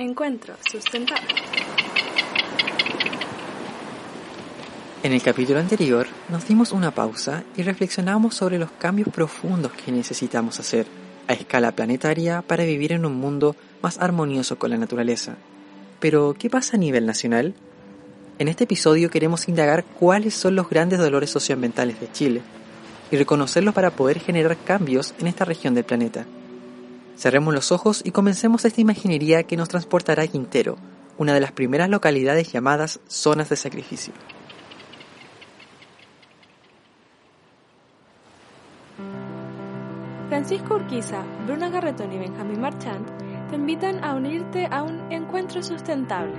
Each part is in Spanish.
Encuentro sustentable. En el capítulo anterior nos dimos una pausa y reflexionamos sobre los cambios profundos que necesitamos hacer a escala planetaria para vivir en un mundo más armonioso con la naturaleza. Pero, ¿qué pasa a nivel nacional? En este episodio queremos indagar cuáles son los grandes dolores socioambientales de Chile y reconocerlos para poder generar cambios en esta región del planeta. Cerremos los ojos y comencemos esta imaginería que nos transportará a Quintero, una de las primeras localidades llamadas zonas de sacrificio. Francisco Urquiza, Bruna Garretón y Benjamín Marchand te invitan a unirte a un encuentro sustentable.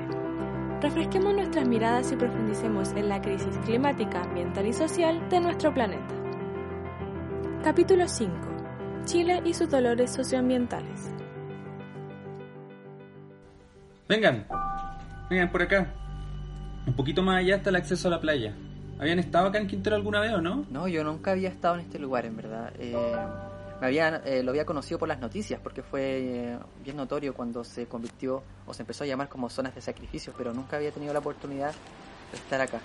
Refresquemos nuestras miradas y profundicemos en la crisis climática, ambiental y social de nuestro planeta. Capítulo 5 Chile y sus dolores socioambientales. Vengan, vengan por acá. Un poquito más allá está el acceso a la playa. ¿Habían estado acá en Quintero alguna vez o no? No, yo nunca había estado en este lugar, en verdad. Eh, me había, eh, lo había conocido por las noticias, porque fue eh, bien notorio cuando se convirtió o se empezó a llamar como zonas de sacrificio, pero nunca había tenido la oportunidad de estar acá.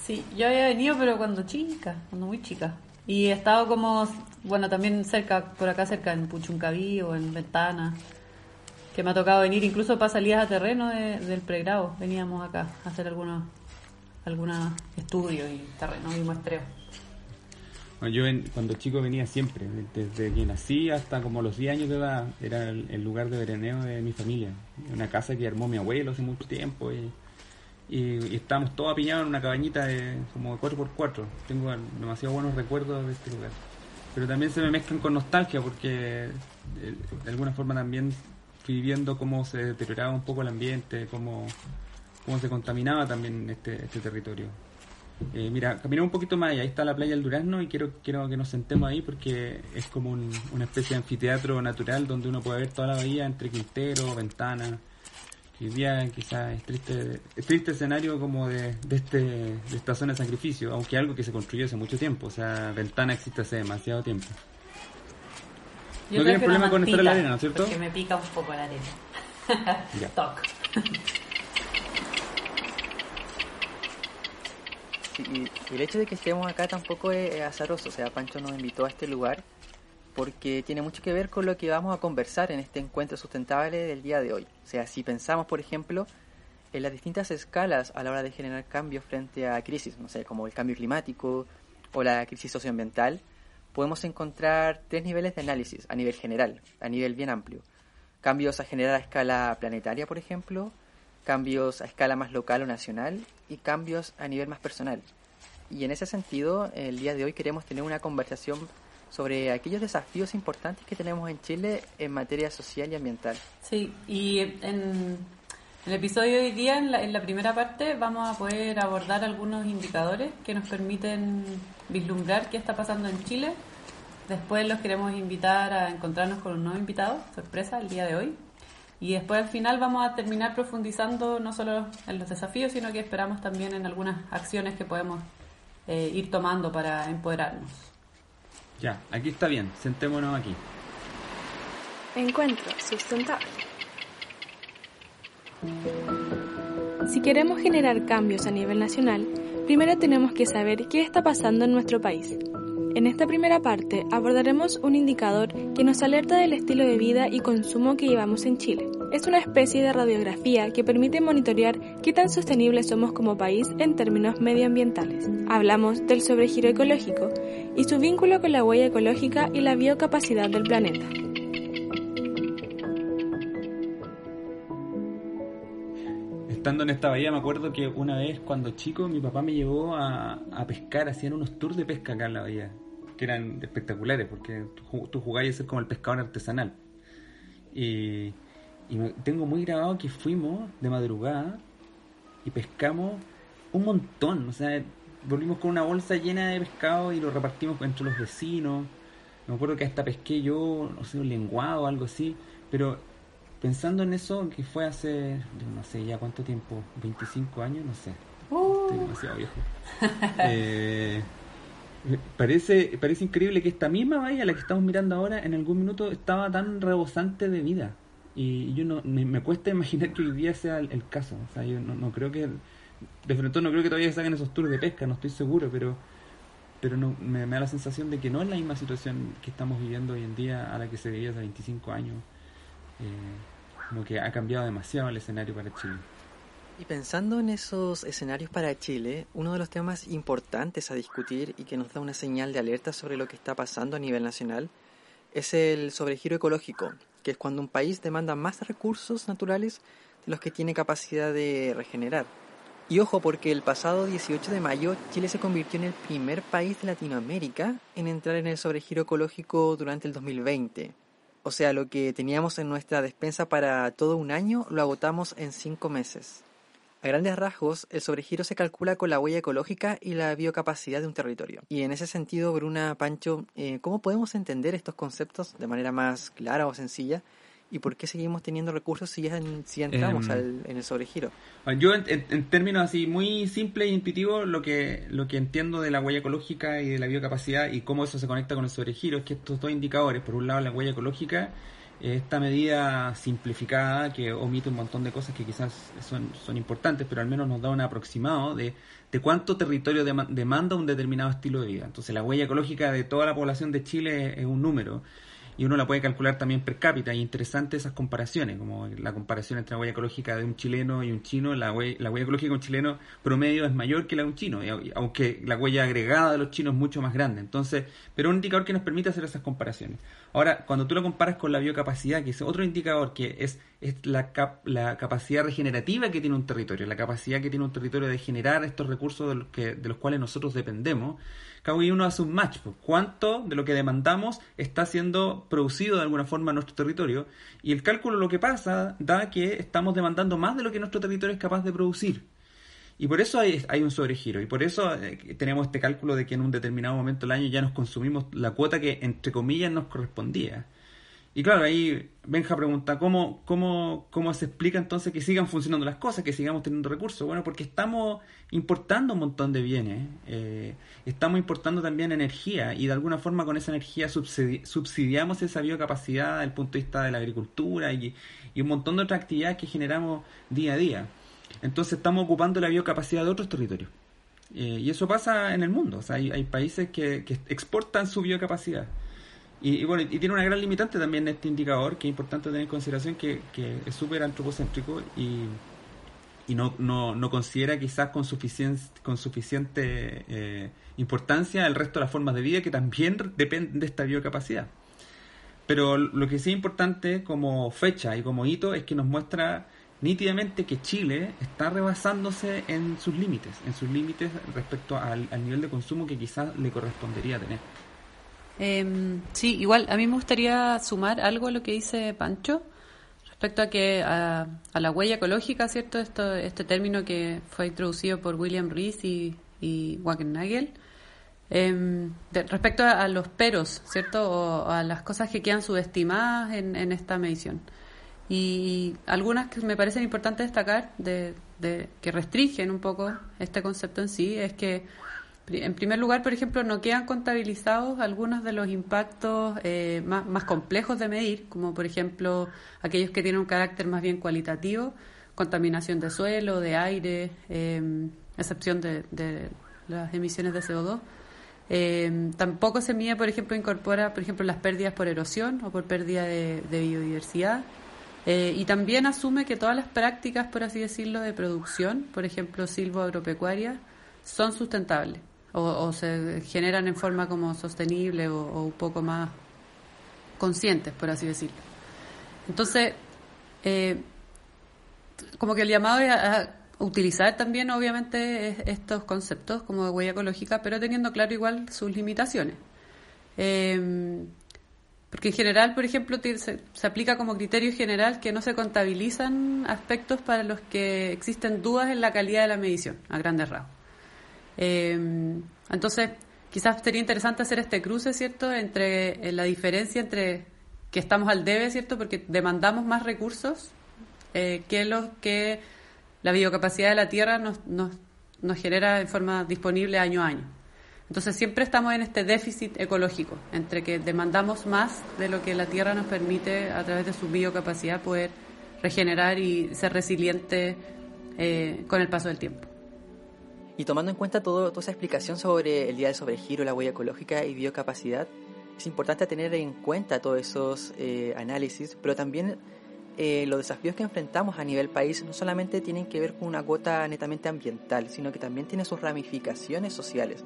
Sí, yo había venido, pero cuando chica, cuando muy chica. Y he estado como, bueno, también cerca, por acá cerca, en Puchuncaví o en Ventana, que me ha tocado venir incluso para salidas a terreno del pregrado. Veníamos acá a hacer algunos algunos estudios y terreno y muestreo. Bueno, yo cuando chico venía siempre, desde que nací hasta como los 10 años de edad, era el, lugar de veraneo de mi familia. Una casa que armó mi abuelo hace mucho tiempo y y, estábamos todos apiñados en una cabañita de como de 4x4. Tengo demasiado buenos recuerdos de este lugar. Pero también se me mezclan con nostalgia porque eh, de alguna forma también fui viendo cómo se deterioraba un poco el ambiente, cómo, cómo se contaminaba también este, este territorio. Eh, mira, caminamos un poquito más allá, ahí está la playa del Durazno y quiero, quiero que nos sentemos ahí porque es como una especie de anfiteatro natural donde uno puede ver toda la bahía entre Quintero, Ventana, hoy día quizás es triste, es triste escenario como de, de, este, de esta zona de sacrificio, aunque algo que se construyó hace mucho tiempo, o sea, Ventana existe hace demasiado tiempo. no tienes problema con estar en la arena, ¿no es cierto? Porque me pica un poco la arena. ya. Toc. y el hecho de que estemos acá tampoco es azaroso, o sea, Pancho nos invitó a este lugar porque tiene mucho que ver con lo que vamos a conversar en este encuentro sustentable del día de hoy. O sea, si pensamos, por ejemplo, en las distintas escalas a la hora de generar cambios frente a crisis, no sé, como el cambio climático o la crisis socioambiental, podemos encontrar tres niveles de análisis a nivel general, a nivel bien amplio. Cambios a generar a escala planetaria, por ejemplo, cambios a escala más local o nacional y cambios a nivel más personal. Y en ese sentido, el día de hoy queremos tener una conversación sobre aquellos desafíos importantes que tenemos en Chile en materia social y ambiental. Sí, y en, el episodio de hoy día, en la, primera parte, vamos a poder abordar algunos indicadores que nos permiten vislumbrar qué está pasando en Chile. Después los queremos invitar a encontrarnos con un nuevo invitado, sorpresa, el día de hoy. Y después al final vamos a terminar profundizando no solo en los desafíos, sino que esperamos también en algunas acciones que podemos eh, ir tomando para empoderarnos. Ya, aquí está bien, sentémonos aquí. Encuentro sustentable. Si queremos generar cambios a nivel nacional, primero tenemos que saber qué está pasando en nuestro país. En esta primera parte abordaremos un indicador que nos alerta del estilo de vida y consumo que llevamos en Chile. Es una especie de radiografía que permite monitorear qué tan sostenibles somos como país en términos medioambientales. Hablamos del sobregiro ecológico y su vínculo con la huella ecológica y la biocapacidad del planeta. Estando en esta bahía me acuerdo que una vez cuando chico mi papá me llevó a, a pescar, hacían unos tours de pesca acá en la bahía que eran espectaculares, porque tú, tú jugabas a ser como el pescador artesanal. Y, tengo muy grabado que fuimos de madrugada y pescamos un montón, o sea, volvimos con una bolsa llena de pescado y lo repartimos entre los vecinos. Me acuerdo que hasta pesqué yo, no sé, un lenguado o algo así, pero pensando en eso, que fue hace, no sé ya cuánto tiempo, 25 años, no sé. Estoy demasiado viejo. eh, Parece, parece increíble que esta misma bahía, la que estamos mirando ahora, en algún minuto estaba tan rebosante de vida. Y yo no, me, cuesta imaginar que hoy día sea el, caso. O sea, yo no, creo que, de frente no creo que todavía saquen esos tours de pesca, no estoy seguro, pero pero no, me, da la sensación de que no es la misma situación que estamos viviendo hoy en día a la que se vivía hace 25 años. Eh, como que ha cambiado demasiado el escenario para Chile. Y pensando en esos escenarios para Chile, uno de los temas importantes a discutir y que nos da una señal de alerta sobre lo que está pasando a nivel nacional es el sobregiro ecológico, que es cuando un país demanda más recursos naturales de los que tiene capacidad de regenerar. Y ojo porque el pasado 18 de mayo Chile se convirtió en el primer país de Latinoamérica en entrar en el sobregiro ecológico durante el 2020. O sea, lo que teníamos en nuestra despensa para todo un año lo agotamos en cinco meses. A grandes rasgos, el sobregiro se calcula con la huella ecológica y la biocapacidad de un territorio. Y en ese sentido, Bruna, Pancho, eh, ¿cómo podemos entender estos conceptos de manera más clara o sencilla? ¿Y por qué seguimos teniendo recursos si ya, si entramos em, en el sobregiro? Yo, en, términos así muy simples e intuitivos, lo que, lo que entiendo de la huella ecológica y de la biocapacidad y cómo eso se conecta con el sobregiro es que estos dos indicadores, por un lado la huella ecológica, esta medida simplificada que omite un montón de cosas que quizás son, son importantes, pero al menos nos da un aproximado de, de cuánto territorio demanda un determinado estilo de vida. Entonces la huella ecológica de toda la población de Chile es, un número y uno la puede calcular también per cápita. Y interesante esas comparaciones, como la comparación entre la huella ecológica de un chileno y un chino. La huella, la huella ecológica de un chileno promedio es mayor que la de un chino, aunque la huella agregada de los chinos es mucho más grande. Entonces, pero un indicador que nos permite hacer esas comparaciones. Ahora, cuando tú lo comparas con la biocapacidad, que es otro indicador que es, es la, la capacidad regenerativa que tiene un territorio, la capacidad que tiene un territorio de generar estos recursos de los, que, de los cuales nosotros dependemos, cada uno hace un match. Pues, ¿Cuánto de lo que demandamos está siendo producido de alguna forma en nuestro territorio? Y el cálculo lo que pasa da que estamos demandando más de lo que nuestro territorio es capaz de producir. Y por eso hay, hay un sobregiro. Y por eso eh, tenemos este cálculo de que en un determinado momento del año ya nos consumimos la cuota que, entre comillas, nos correspondía. Y claro, ahí Benja pregunta, ¿cómo, cómo, cómo se explica entonces que sigan funcionando las cosas, que sigamos teniendo recursos? Bueno, porque estamos importando un montón de bienes, eh, estamos importando también energía y de alguna forma con esa energía subsidiamos esa biocapacidad desde el punto de vista de la agricultura y, un montón de otras actividades que generamos día a día. Entonces estamos ocupando la biocapacidad de otros territorios. Eh, y eso pasa en el mundo. O sea, hay, hay países que, exportan su biocapacidad. Y, bueno, y tiene una gran limitante también este indicador, que es importante tener en consideración que, es súper antropocéntrico y, y no, no, no, considera quizás con, suficiente con suficiente eh, importancia el resto de las formas de vida que también dependen de esta biocapacidad. Pero lo que sí es importante como fecha y como hito es que nos muestra nítidamente que Chile está rebasándose en sus límites, en sus límites respecto al, nivel de consumo que quizás le correspondería tener. Eh, sí, igual a mí me gustaría sumar algo a lo que dice Pancho respecto a que a, la huella ecológica, ¿cierto? Esto, este término que fue introducido por William Rees y, y Wagenagel. Em, respecto a, los peros, ¿cierto? O a las cosas que quedan subestimadas en, en esta medición. Y algunas que me parecen importantes destacar, de, que restringen un poco este concepto en sí, es que, en primer lugar, por ejemplo, no quedan contabilizados algunos de los impactos eh, más, complejos de medir, como por ejemplo aquellos que tienen un carácter más bien cualitativo, contaminación de suelo, de aire, eh, excepción de, las emisiones de CO2. Eh, tampoco se mide, por ejemplo, incorpora, por ejemplo, las pérdidas por erosión o por pérdida de biodiversidad. Eh, y también asume que todas las prácticas, por así decirlo, de producción, por ejemplo, silvo-agropecuaria, son sustentables o, se generan en forma como sostenible o, un poco más conscientes, por así decirlo. Entonces, eh, como que el llamado es a, utilizar también, obviamente, estos conceptos como de huella ecológica, pero teniendo claro igual sus limitaciones. Eh, porque en general, por ejemplo, se, aplica como criterio general que no se contabilizan aspectos para los que existen dudas en la calidad de la medición, a grandes rasgos. Eh, entonces, quizás sería interesante hacer este cruce, ¿cierto?, entre eh, la diferencia entre que estamos al debe, ¿cierto?, porque demandamos más recursos eh, que los que la biocapacidad de la Tierra nos, nos, nos genera en forma disponible año a año. Entonces siempre estamos en este déficit ecológico, entre que demandamos más de lo que la Tierra nos permite a través de su biocapacidad poder regenerar y ser resiliente eh, con el paso del tiempo. Y tomando en cuenta todo, toda esa explicación sobre el día del sobregiro, la huella ecológica y biocapacidad, es importante tener en cuenta todos esos eh, análisis, pero también eh, los desafíos que enfrentamos a nivel país no solamente tienen que ver con una cuota netamente ambiental, sino que también tiene sus ramificaciones sociales.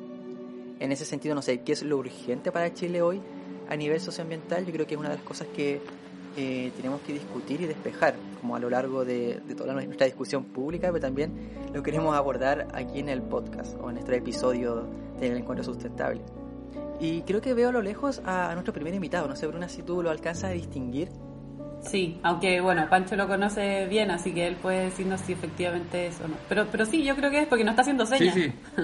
En ese sentido, no sé, ¿qué es lo urgente para Chile hoy a nivel socioambiental? Yo creo que es una de las cosas que eh, tenemos que discutir y despejar, como a lo largo de, toda nuestra discusión pública, pero también lo queremos abordar aquí en el podcast o en nuestro episodio del Encuentro Sustentable. Y creo que veo a lo lejos a, a nuestro primer invitado, no sé, Bruna, si tú lo alcanzas a distinguir. Sí, aunque bueno, Pancho lo conoce bien, así que él puede decirnos si efectivamente es o no. Pero, pero sí, yo creo que es porque no está haciendo señas. Sí, sí.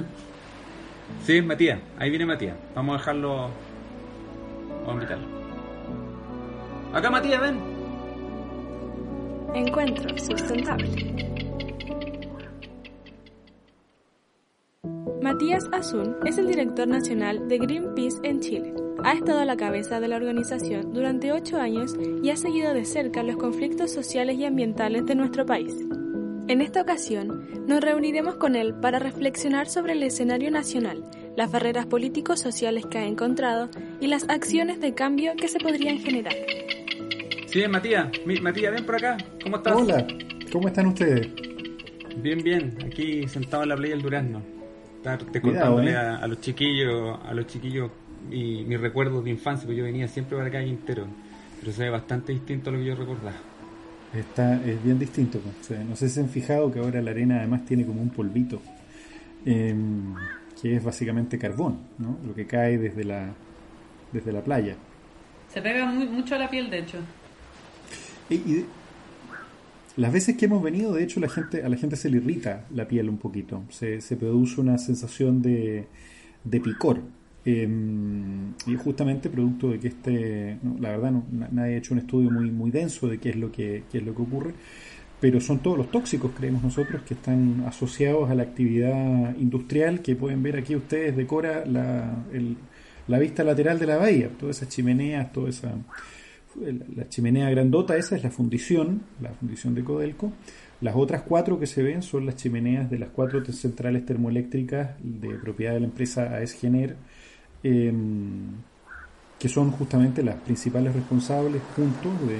sí, Matías, ahí viene Matías. Vamos a dejarlo. Vamos a invitarlo. Acá, Matías, ven. Encuentro sustentable. Matías Azul es el director nacional de Greenpeace en Chile. Ha estado a la cabeza de la organización durante ocho años y ha seguido de cerca los conflictos sociales y ambientales de nuestro país. En esta ocasión, nos reuniremos con él para reflexionar sobre el escenario nacional, las barreras políticos sociales que ha encontrado y las acciones de cambio que se podrían generar. Sí, Matías. Matías, ven por acá. ¿Cómo estás? Hola, ¿cómo están ustedes? Bien, bien. Aquí sentado en la playa del Durazno te contándole ¿eh? a, los chiquillos, a los chiquillos y mis recuerdos de infancia, porque yo venía siempre para acá Quintero, pero se ve bastante distinto a lo que yo recordaba. Está, es bien distinto, pues. no sé si se han fijado que ahora la arena además tiene como un polvito, em, que es básicamente carbón, ¿no? lo que cae desde la, desde la playa. Se pega muy, mucho a la piel, de hecho. Y las veces que hemos venido, de hecho, la gente, a la gente se le irrita la piel un poquito. Se, se produce una sensación de, de picor. Em, y justamente producto de que este, la verdad, no, nadie ha hecho un estudio muy, muy denso de qué es lo que, qué es lo que ocurre, pero son todos los tóxicos, creemos nosotros, que están asociados a la actividad industrial, que pueden ver aquí ustedes, decora la, el, la vista lateral de la bahía, todas esas chimeneas, toda esa la chimenea grandota esa es la fundición, la fundición de Codelco. Las otras cuatro que se ven son las chimeneas de las cuatro centrales termoeléctricas de propiedad de la empresa AES Gener, em, que son justamente las principales responsables junto de,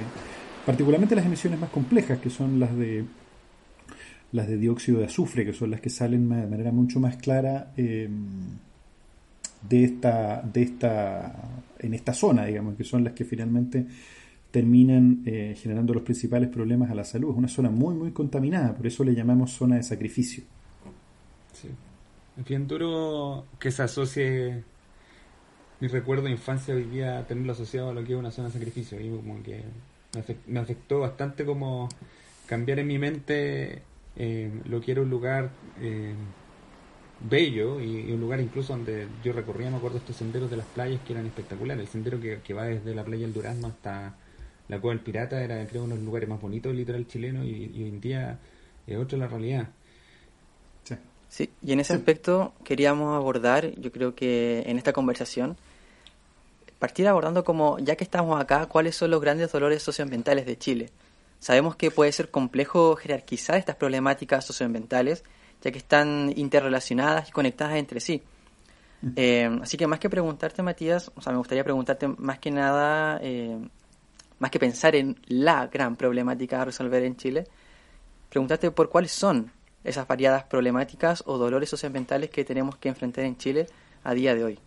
particularmente las emisiones más complejas, que son las de las de dióxido de azufre, que son las que salen de manera mucho más clara em, de esta, de esta, en esta zona, digamos, que son las que finalmente terminan eh, generando los principales problemas a la salud. Es una zona muy, muy contaminada, por eso le llamamos zona de sacrificio. Sí. Es bien duro que se asocie mi recuerdo de infancia hoy día tenerlo asociado a lo que es una zona de sacrificio. Y como que me afectó bastante como cambiar en mi mente eh, lo que era un lugar eh, bello y, un lugar incluso donde yo recorría, me acuerdo, estos senderos de las playas que eran espectaculares. El sendero que, va desde la playa del Durazno hasta la Cueva del Pirata era, creo, uno de los lugares más bonitos del litoral chileno y, hoy en día es otra la realidad. Sí. y en ese aspecto queríamos abordar, yo creo que en esta conversación, partir abordando como, ya que estamos acá, cuáles son los grandes dolores socioambientales de Chile. Sabemos que puede ser complejo jerarquizar estas problemáticas socioambientales ya que están interrelacionadas y conectadas entre sí. Eh, así que más que preguntarte, Matías, o sea, me gustaría preguntarte más que nada, eh, más que pensar en la gran problemática a resolver en Chile, preguntarte por cuáles son esas variadas problemáticas o dolores socioambientales que tenemos que enfrentar en Chile a día de hoy.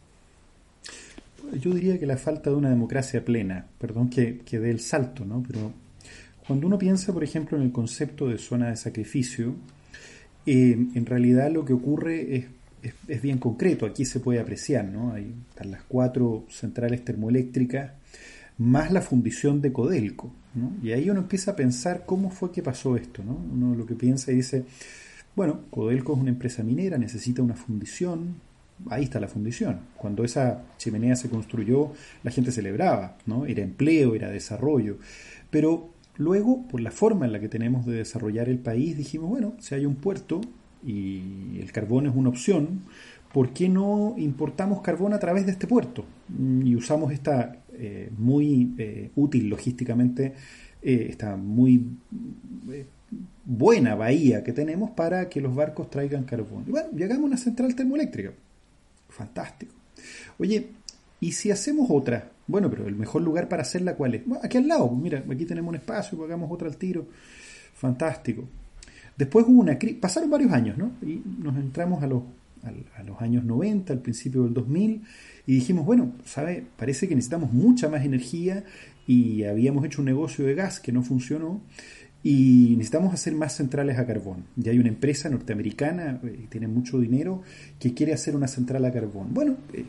Yo diría que la falta de una democracia plena, perdón que, que dé el salto, ¿no? Pero cuando uno piensa, por ejemplo, en el concepto de zona de sacrificio, eh, en realidad lo que ocurre es, es, bien concreto, aquí se puede apreciar, ¿no? Hay están las cuatro centrales termoeléctricas más la fundición de Codelco, ¿no? Y ahí uno empieza a pensar cómo fue que pasó esto, ¿no? Uno lo que piensa y dice, bueno, Codelco es una empresa minera, necesita una fundición, ahí está la fundición. Cuando esa chimenea se construyó, la gente celebraba, ¿no? Era empleo, era desarrollo. Pero Luego, por la forma en la que tenemos de desarrollar el país, dijimos, bueno, si hay un puerto, y el carbón es una opción, ¿por qué no importamos carbón a través de este puerto? Mm, y usamos esta eh, muy eh, útil logísticamente, eh, esta muy buena bahía que tenemos para que los barcos traigan carbón. Y bueno, llegamos a una central termoeléctrica. Fantástico. Oye, ¿y si hacemos otra? Bueno, pero el mejor lugar para hacerla, ¿cuál es? aquí al lado, mira, aquí tenemos un espacio, hagamos otra al tiro. Fantástico. Después hubo una crisis, pasaron varios años, ¿no? Y nos entramos a los, a, los años 90, al principio del 2000, y dijimos, bueno, ¿sabe? Parece que necesitamos mucha más energía y habíamos hecho un negocio de gas que no funcionó y necesitamos hacer más centrales a carbón. Ya hay una empresa norteamericana, eh, tiene mucho dinero, que quiere hacer una central a carbón. Bueno, eh,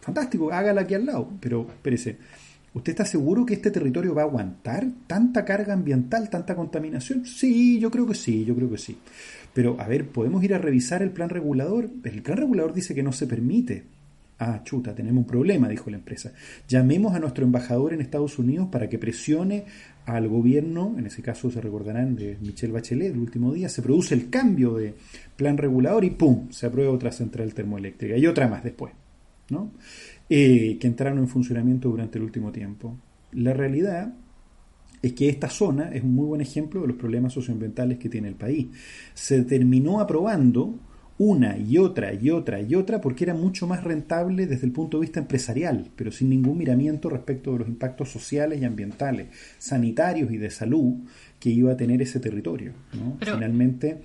fantástico, hágala aquí al lado, pero espérese, ¿Usted está seguro que este territorio va a aguantar tanta carga ambiental, tanta contaminación? Sí, yo creo que sí, yo creo que sí. Pero, a ver, ¿podemos ir a revisar el plan regulador? El plan regulador dice que no se permite. Ah, chuta, tenemos un problema, dijo la empresa. Llamemos a nuestro embajador en Estados Unidos para que presione al gobierno, en ese caso se recordarán de Michelle Bachelet, el último día, se produce el cambio de plan regulador y ¡pum! se aprueba otra central termoeléctrica y otra más después. ¿No? Eh, que entraron en funcionamiento durante el último tiempo. La realidad es que esta zona es un muy buen ejemplo de los problemas socioambientales que tiene el país. Se terminó aprobando una y otra y otra y otra porque era mucho más rentable desde el punto de vista empresarial, pero sin ningún miramiento respecto de los impactos sociales y ambientales, sanitarios y de salud que iba a tener ese territorio. Finalmente.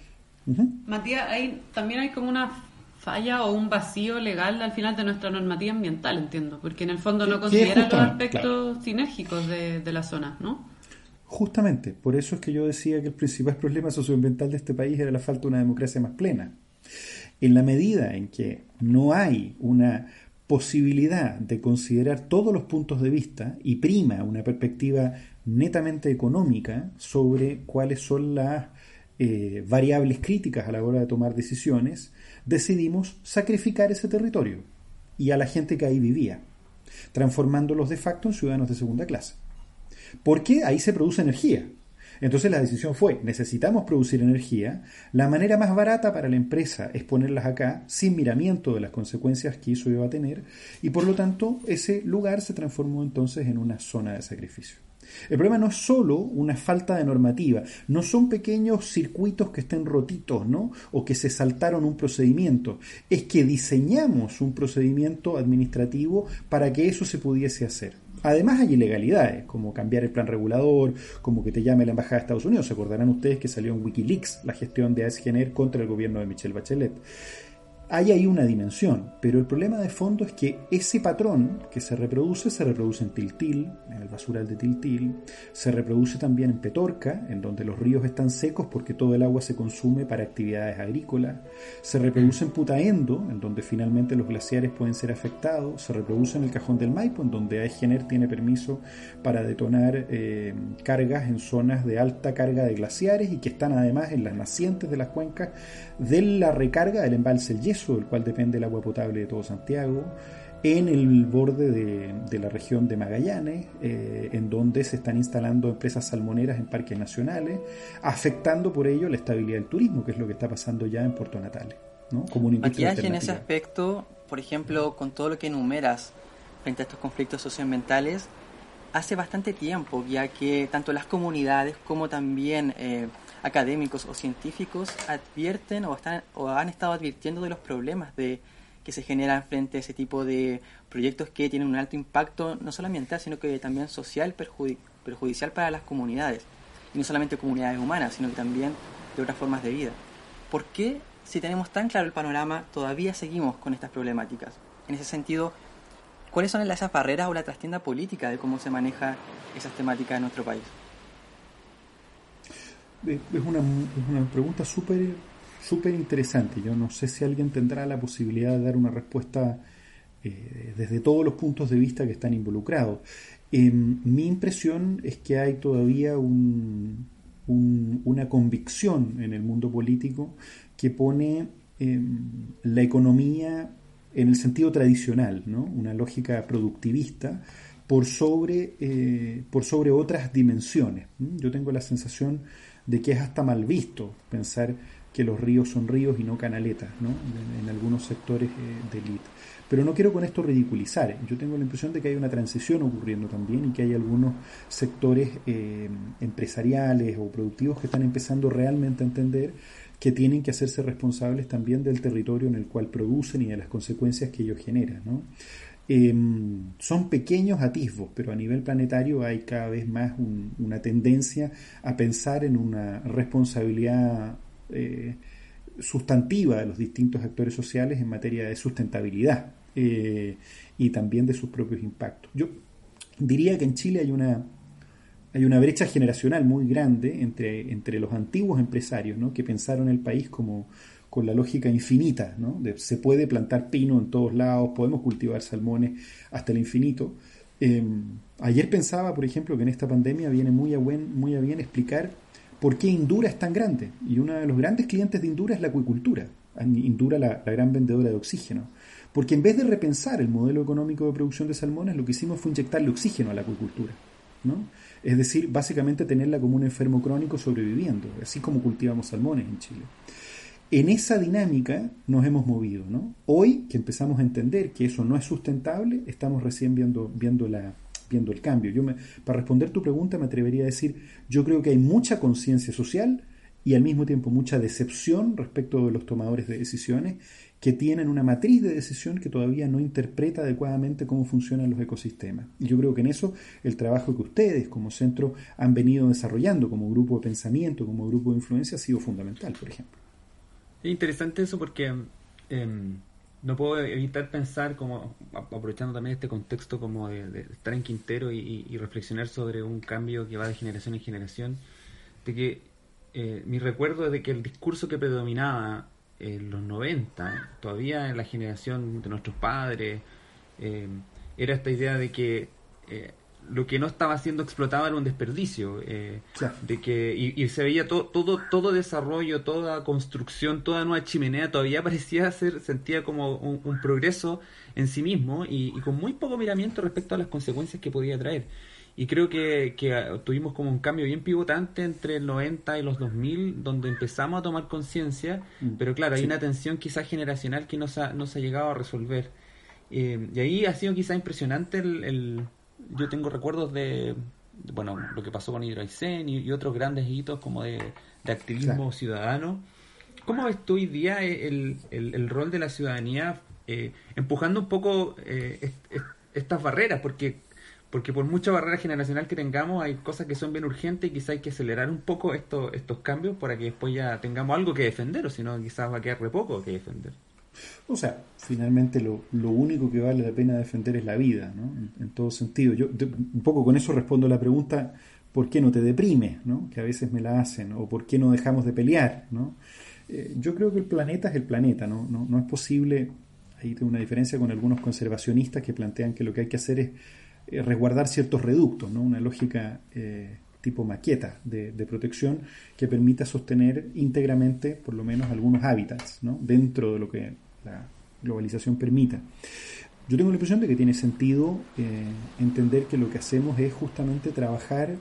Matías, también hay como una falla o un vacío legal al final de nuestra normativa ambiental, entiendo, porque en el fondo no considera los aspectos sinérgicos de, de la zona, ¿no? Justamente, por eso es que yo decía que el principal problema socioambiental de este país era la falta de una democracia más plena. En la medida en que no hay una posibilidad de considerar todos los puntos de vista y prima una perspectiva netamente económica sobre cuáles son las eh, variables críticas a la hora de tomar decisiones, decidimos sacrificar ese territorio y a la gente que ahí vivía, transformándolos de facto en ciudadanos de segunda clase. Porque ahí se produce energía. Entonces la decisión fue, necesitamos producir energía, la manera más barata para la empresa es ponerlas acá sin miramiento de las consecuencias que eso iba a tener y por lo tanto ese lugar se transformó entonces en una zona de sacrificio. El problema no es solo una falta de normativa, no son pequeños circuitos que estén rotitos, ¿no? O que se saltaron un procedimiento, es que diseñamos un procedimiento administrativo para que eso se pudiese hacer. Además hay ilegalidades, como cambiar el plan regulador, como que te llame la Embajada de Estados Unidos. Se acordarán ustedes que salió en Wikileaks la gestión de ASGENER contra el gobierno de Michelle Bachelet hay ahí una dimensión, pero el problema de fondo es que ese patrón que se reproduce se reproduce en Tiltil, en el basural de Tiltil, se reproduce también en Petorca, en donde los ríos están secos porque todo el agua se consume para actividades agrícolas, se reproduce en Putaendo, en donde finalmente los glaciares pueden ser afectados, se reproduce en el Cajón del Maipo, en donde AEGENER tiene permiso para detonar eh, cargas en zonas de alta carga de glaciares y que están además en las nacientes de las cuencas de la recarga del embalse El Yeso, del cual depende el agua potable de todo Santiago, en el borde de, la región de Magallanes, eh, en donde se están instalando empresas salmoneras en parques nacionales, afectando por ello la estabilidad del turismo, que es lo que está pasando ya en Puerto Natales. ¿no? Como una en ese aspecto, por ejemplo, con todo lo que enumeras frente a estos conflictos socioambientales, hace bastante tiempo, ya que tanto las comunidades como también eh, académicos o científicos advierten o, están, o han estado advirtiendo de los problemas de, que se generan frente a ese tipo de proyectos que tienen un alto impacto no solo ambiental, sino que también social perjudicial para las comunidades. Y no solamente comunidades humanas, sino que también de otras formas de vida. ¿Por qué, si tenemos tan claro el panorama, todavía seguimos con estas problemáticas? En ese sentido, ¿cuáles son esas barreras o la trastienda política de cómo se maneja esas temáticas en nuestro país? Es una, una pregunta súper súper interesante. Yo no sé si alguien tendrá la posibilidad de dar una respuesta eh, desde todos los puntos de vista que están involucrados. Em, mi impresión es que hay todavía un, una convicción en el mundo político que pone em, la economía en el sentido tradicional, ¿no? una lógica productivista por sobre, eh, por sobre otras dimensiones. Yo tengo la sensación de que es hasta mal visto pensar que los ríos son ríos y no canaletas, ¿no? en, algunos sectores eh, de. Pero no quiero con esto ridiculizar. Yo tengo la impresión de que hay una transición ocurriendo también y que hay algunos sectores eh, empresariales o productivos que están empezando realmente a entender que tienen que hacerse responsables también del territorio en el cual producen y de las consecuencias que ellos generan. Em, son pequeños atisbos, pero a nivel planetario hay cada vez más una tendencia a pensar en una responsabilidad eh, sustantiva de los distintos actores sociales en materia de sustentabilidad eh, y también de sus propios impactos. Yo diría que en Chile hay una, hay una brecha generacional muy grande entre, entre los antiguos empresarios ¿no? que pensaron el país como con la lógica infinita, ¿no? se puede plantar pino en todos lados, podemos cultivar salmones hasta el infinito. Eh, ayer pensaba, por ejemplo, que en esta pandemia viene muy a, buen, muy a bien explicar por qué Indura es tan grande. Y uno de los grandes clientes de Indura es la acuicultura. Indura, la, gran vendedora de oxígeno. Porque en vez de repensar el modelo económico de producción de salmones, lo que hicimos fue inyectarle oxígeno a la acuicultura. Es decir, básicamente tenerla como un enfermo crónico sobreviviendo, así como cultivamos salmones en Chile. En esa dinámica nos hemos movido. ¿no? Hoy que empezamos a entender que eso no es sustentable, estamos recién viendo, viendo la, viendo el cambio. Yo me, para responder tu pregunta me atrevería a decir, yo creo que hay mucha conciencia social y al mismo tiempo mucha decepción respecto de los tomadores de decisiones que tienen una matriz de decisión que todavía no interpreta adecuadamente cómo funcionan los ecosistemas. Y yo creo que en eso el trabajo que ustedes como centro han venido desarrollando como grupo de pensamiento, como grupo de influencia, ha sido fundamental, por ejemplo. Es interesante eso porque em, no puedo evitar pensar, como aprovechando también este contexto como de, estar en Quintero y, reflexionar sobre un cambio que va de generación en generación, de que eh, mi recuerdo es de que el discurso que predominaba en los 90, todavía en la generación de nuestros padres, eh, era esta idea de que eh, lo que no estaba siendo explotado era un desperdicio. Eh, de que, y, se veía todo, todo, todo desarrollo, toda construcción, toda nueva chimenea todavía parecía ser, sentía como un, progreso en sí mismo y, con muy poco miramiento respecto a las consecuencias que podía traer. Y creo que, que tuvimos como un cambio bien pivotante entre el 90 y los 2000, donde empezamos a tomar conciencia, mm. pero claro, hay una tensión quizás generacional que no se ha, no se ha llegado a resolver. Eh, y ahí ha sido quizás impresionante el yo tengo recuerdos de, bueno, lo que pasó con Hidroaicén y, otros grandes hitos como de, activismo ciudadano. ¿Cómo ves tú hoy día el, el, rol de la ciudadanía eh, empujando un poco eh, estas barreras? Porque, porque por mucha barrera generacional que tengamos, hay cosas que son bien urgentes y quizás hay que acelerar un poco estos, estos cambios para que después ya tengamos algo que defender, o si no, quizás va a quedar re poco que defender. O sea, finalmente lo, lo, único que vale la pena defender es la vida, ¿no? En, todo sentido. Yo un poco con eso respondo la pregunta, ¿por qué no te deprimes? ¿no? Que a veces me la hacen, o ¿por qué no dejamos de pelear? ¿no? Eh, yo creo que el planeta es el planeta, ¿no? No, no es posible, ahí tengo una diferencia con algunos conservacionistas que plantean que lo que hay que hacer es resguardar ciertos reductos, ¿no? Una lógica... Eh, tipo maqueta de, protección que permita sostener íntegramente por lo menos algunos hábitats ¿no? dentro de lo que la globalización permita. Yo tengo la impresión de que tiene sentido eh, entender que lo que hacemos es justamente trabajar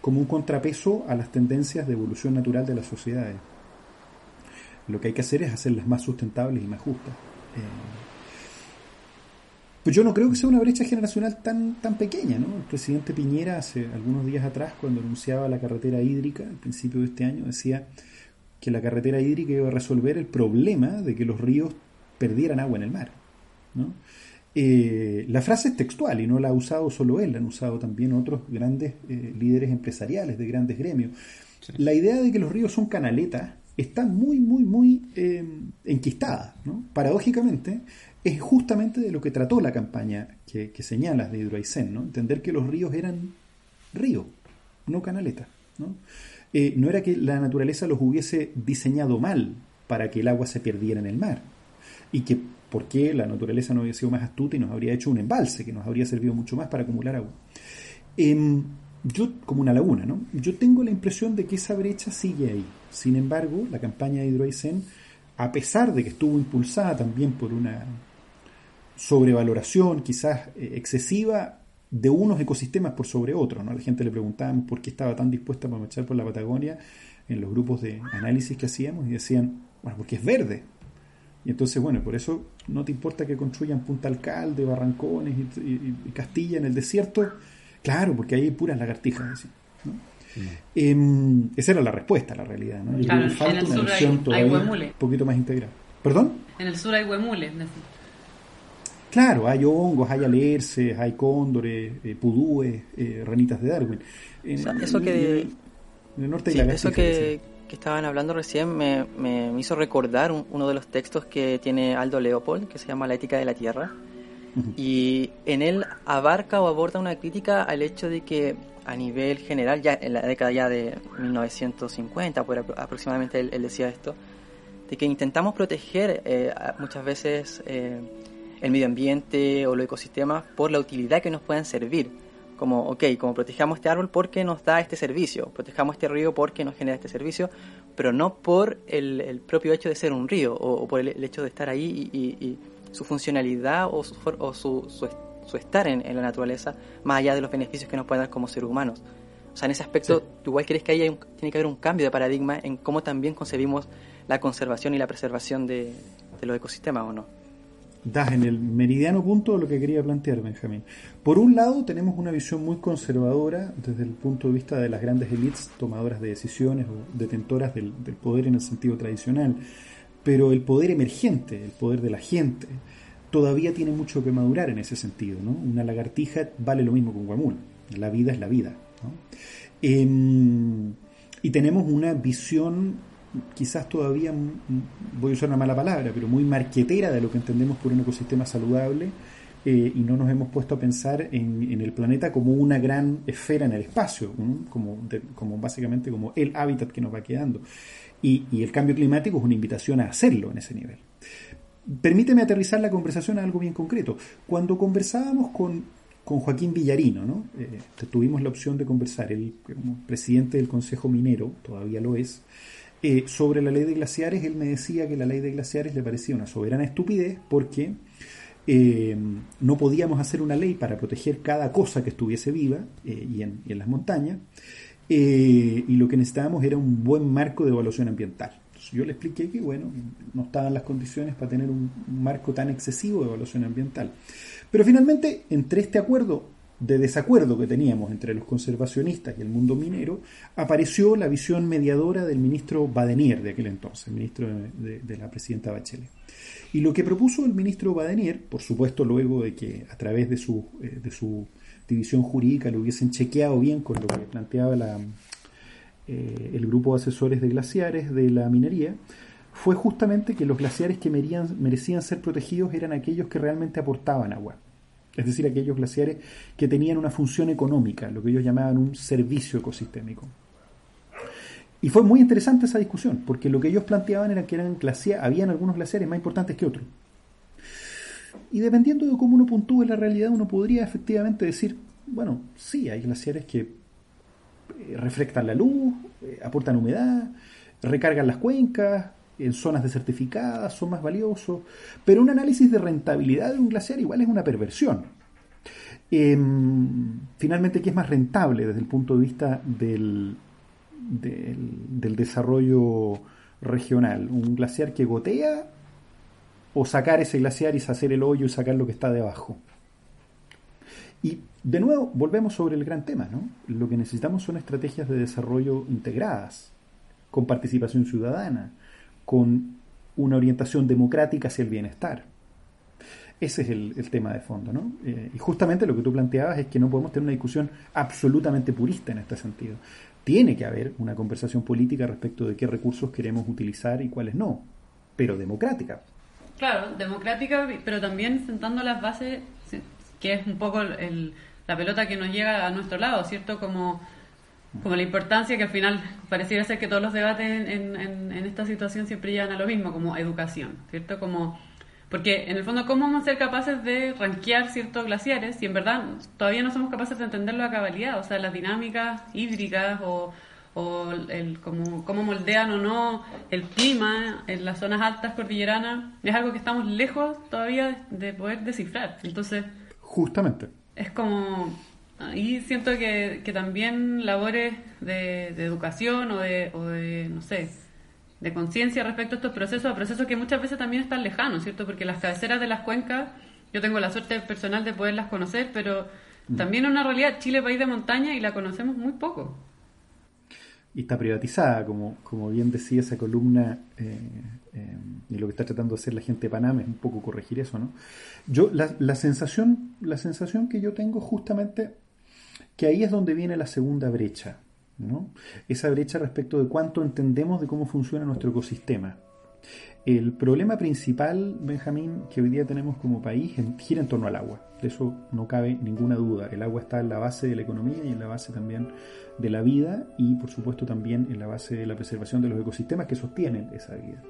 como un contrapeso a las tendencias de evolución natural de las sociedades. Lo que hay que hacer es hacerlas más sustentables y más justas. Eh, pues yo no creo que sea una brecha generacional tan, tan pequeña, ¿no? El presidente Piñera hace algunos días atrás, cuando anunciaba la carretera hídrica, al principio de este año, decía que la carretera hídrica iba a resolver el problema de que los ríos perdieran agua en el mar. Eh, la frase es textual y no la ha usado solo él, la han usado también otros grandes eh, líderes empresariales de grandes gremios. La idea de que los ríos son canaletas está muy, muy, muy eh, enquistada. Paradójicamente, es justamente de lo que trató la campaña que, señalas de Hidroaicén, ¿no? entender que los ríos eran ríos, no canaletas. ¿no? no era que la naturaleza los hubiese diseñado mal para que el agua se perdiera en el mar, y que por qué la naturaleza no había sido más astuta y nos habría hecho un embalse que nos habría servido mucho más para acumular agua. Em, yo, como una laguna, ¿no? Yo tengo la impresión de que esa brecha sigue ahí. Sin embargo, la campaña de Hidroaicén, a pesar de que estuvo impulsada también por una sobrevaloración quizás eh, excesiva de unos ecosistemas por sobre otros, ¿no? La gente le preguntaban por qué estaba tan dispuesta a marchar por la Patagonia en los grupos de análisis que hacíamos y decían, bueno, porque es verde. Y entonces, bueno, por eso no te importa que construyan Punta Alcalde, Barrancones y, Castilla en el desierto. Claro, porque ahí hay puras lagartijas. Em, esa era la respuesta, la realidad. ¿no? Claro, en el sur hay, un poquito más integrada. ¿Perdón? En el sur hay huemules. Claro, hay hongos, hay alerces, hay cóndores, eh, pudúes, eh, ranitas de Darwin. eso que, en el norte de Eso que, estaban hablando recién me, me, hizo recordar uno de los textos que tiene Aldo Leopold, que se llama La ética de la tierra. Y en él abarca o aborda una crítica al hecho de que a nivel general, ya en la década ya de 1950, por aproximadamente él, decía esto, de que intentamos proteger eh, muchas veces eh, el medio ambiente o los ecosistemas por la utilidad que nos puedan servir como, ok, como protejamos este árbol porque nos da este servicio, protejamos este río porque nos genera este servicio, pero no por el, propio hecho de ser un río o, por el, hecho de estar ahí y, su funcionalidad o su, o su, su, estar en, la naturaleza, más allá de los beneficios que nos pueden dar como seres humanos. O sea, en ese aspecto, ¿tú igual crees que ahí tiene que haber un cambio de paradigma en cómo también concebimos la conservación y la preservación de, de los ecosistemas o no? Das en el meridiano punto lo que quería plantear Benjamín. Por un lado tenemos una visión muy conservadora desde el punto de vista de las grandes élites tomadoras de decisiones o detentoras del, poder en el sentido tradicional, pero el poder emergente, el poder de la gente, todavía tiene mucho que madurar en ese sentido. ¿no? Una lagartija vale lo mismo que un guamul, la vida es la vida. Em, y tenemos una visión quizás todavía, voy a usar una mala palabra, pero muy marquetera de lo que entendemos por un ecosistema saludable eh, y no nos hemos puesto a pensar en, el planeta como una gran esfera en el espacio, como, básicamente como el hábitat que nos va quedando. Y, el cambio climático es una invitación a hacerlo en ese nivel. Permíteme aterrizar la conversación a algo bien concreto. Cuando conversábamos con, con Joaquín Villarino, ¿no? Eh, tuvimos la opción de conversar, él como presidente del Consejo Minero, todavía lo es, eh, sobre la ley de glaciares, él me decía que la ley de glaciares le parecía una soberana estupidez porque eh, no podíamos hacer una ley para proteger cada cosa que estuviese viva eh, y, en, las montañas, y lo que necesitábamos era un buen marco de evaluación ambiental. yo le expliqué que, bueno, no estaban las condiciones para tener un marco tan excesivo de evaluación ambiental. Pero finalmente, entre este acuerdo de desacuerdo que teníamos entre los conservacionistas y el mundo minero, apareció la visión mediadora del ministro Badenier de aquel entonces, ministro de, la presidenta Bachelet. Y lo que propuso el ministro Badenier, por supuesto luego de que a través de su, eh, de su división jurídica lo hubiesen chequeado bien con lo que planteaba la, eh, el grupo de asesores de glaciares de la minería, fue justamente que los glaciares que merecían ser protegidos eran aquellos que realmente aportaban agua es decir, aquellos glaciares que tenían una función económica, lo que ellos llamaban un servicio ecosistémico. Y fue muy interesante esa discusión, porque lo que ellos planteaban era que eran glaciares, habían algunos glaciares más importantes que otros. Y dependiendo de cómo uno puntúe la realidad, uno podría efectivamente decir, bueno, sí, hay glaciares que eh, reflectan la luz, eh, aportan humedad, recargan las cuencas, en zonas desertificadas son más valiosos, pero un análisis de rentabilidad de un glaciar igual es una perversión. Em, finalmente, ¿qué es más rentable desde el punto de vista del, del, desarrollo regional? ¿Un glaciar que gotea o sacar ese glaciar y hacer el hoyo y sacar lo que está debajo? Y de nuevo, volvemos sobre el gran tema, ¿no? Lo que necesitamos son estrategias de desarrollo integradas, con participación ciudadana, con una orientación democrática hacia el bienestar. Ese es el, tema de fondo, ¿no? Eh, y justamente lo que tú planteabas es que no podemos tener una discusión absolutamente purista en este sentido. Tiene que haber una conversación política respecto de qué recursos queremos utilizar y cuáles no, pero democrática. Claro, democrática, pero también sentando las bases, que es un poco la pelota que nos llega a nuestro lado, ¿cierto? Como como la importancia que al final pareciera ser que todos los debates en, en, esta situación siempre llegan a lo mismo, como educación, ¿cierto? Como, porque en el fondo, ¿cómo vamos a ser capaces de ranquear ciertos glaciares si en verdad todavía no somos capaces de entenderlo a cabalidad? O sea, las dinámicas hídricas o, o el, como, cómo moldean o no el clima en las zonas altas cordilleranas, es algo que estamos lejos todavía de poder descifrar. Entonces, justamente. Es como ahí siento que, que también labores de, educación o de, o de, no sé, de conciencia respecto a estos procesos, a procesos que muchas veces también están lejanos, ¿cierto? Porque las cabeceras de las cuencas, yo tengo la suerte personal de poderlas conocer, pero mm. también es una realidad, Chile país de montaña y la conocemos muy poco. Y está privatizada, como, como bien decía esa columna, eh, eh, y lo que está tratando de hacer la gente de Panamá es un poco corregir eso, ¿no? Yo, la, la sensación, la sensación que yo tengo justamente que ahí es donde viene la segunda brecha, ¿no? esa brecha respecto de cuánto entendemos de cómo funciona nuestro ecosistema. El problema principal, Benjamín, que hoy día tenemos como país gira en torno al agua. De eso no cabe ninguna duda. El agua está en la base de la economía y en la base también de la vida y por supuesto también en la base de la preservación de los ecosistemas que sostienen esa vida.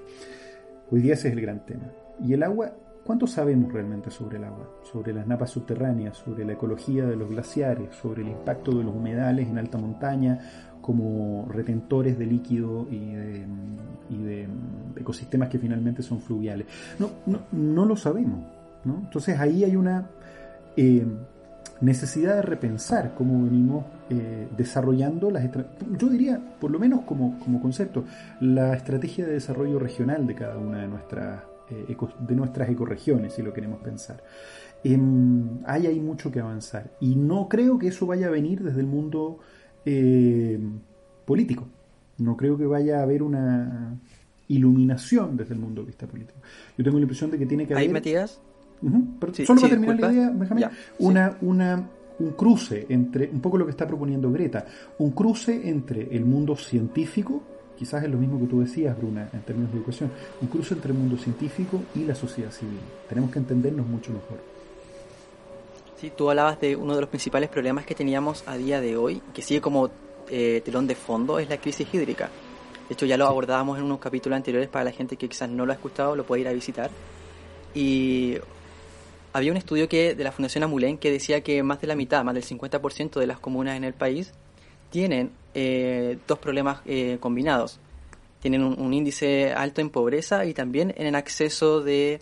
Hoy día ese es el gran tema. Y el agua ¿Cuánto sabemos realmente sobre el agua? Sobre las napas subterráneas, sobre la ecología de los glaciares, sobre el impacto de los humedales en alta montaña como retentores de líquido y de, ecosistemas que finalmente son fluviales. No, no, lo sabemos. Entonces ahí hay una eh, necesidad de repensar cómo venimos eh, desarrollando las yo diría, por lo menos como, como concepto, la estrategia de desarrollo regional de cada una de nuestras de nuestras ecoregiones, si lo queremos pensar. Em, hay, hay mucho que avanzar. Y no creo que eso vaya a venir desde el mundo eh, político. No creo que vaya a haber una iluminación desde el mundo de vista político. Yo tengo la impresión de que tiene que haber... ¿Ahí Matías? solo para terminar la idea, una, una, un cruce entre, un poco lo que está proponiendo Greta, un cruce entre el mundo científico quizás es lo mismo que tú decías, Bruna, en términos de educación, un cruce entre el mundo científico y la sociedad civil. Tenemos que entendernos mucho mejor. Sí, tú hablabas de uno de los principales problemas que teníamos a día de hoy, que sigue como eh, telón de fondo, es la crisis hídrica. De hecho, ya lo abordábamos en unos capítulos anteriores para la gente que quizás no lo ha escuchado, lo puede ir a visitar. Y había un estudio que de la Fundación Amulén que decía que más de la mitad, más del 50% de las comunas en el país tienen eh, dos problemas eh, combinados. Tienen un, índice alto en pobreza y también en el acceso de,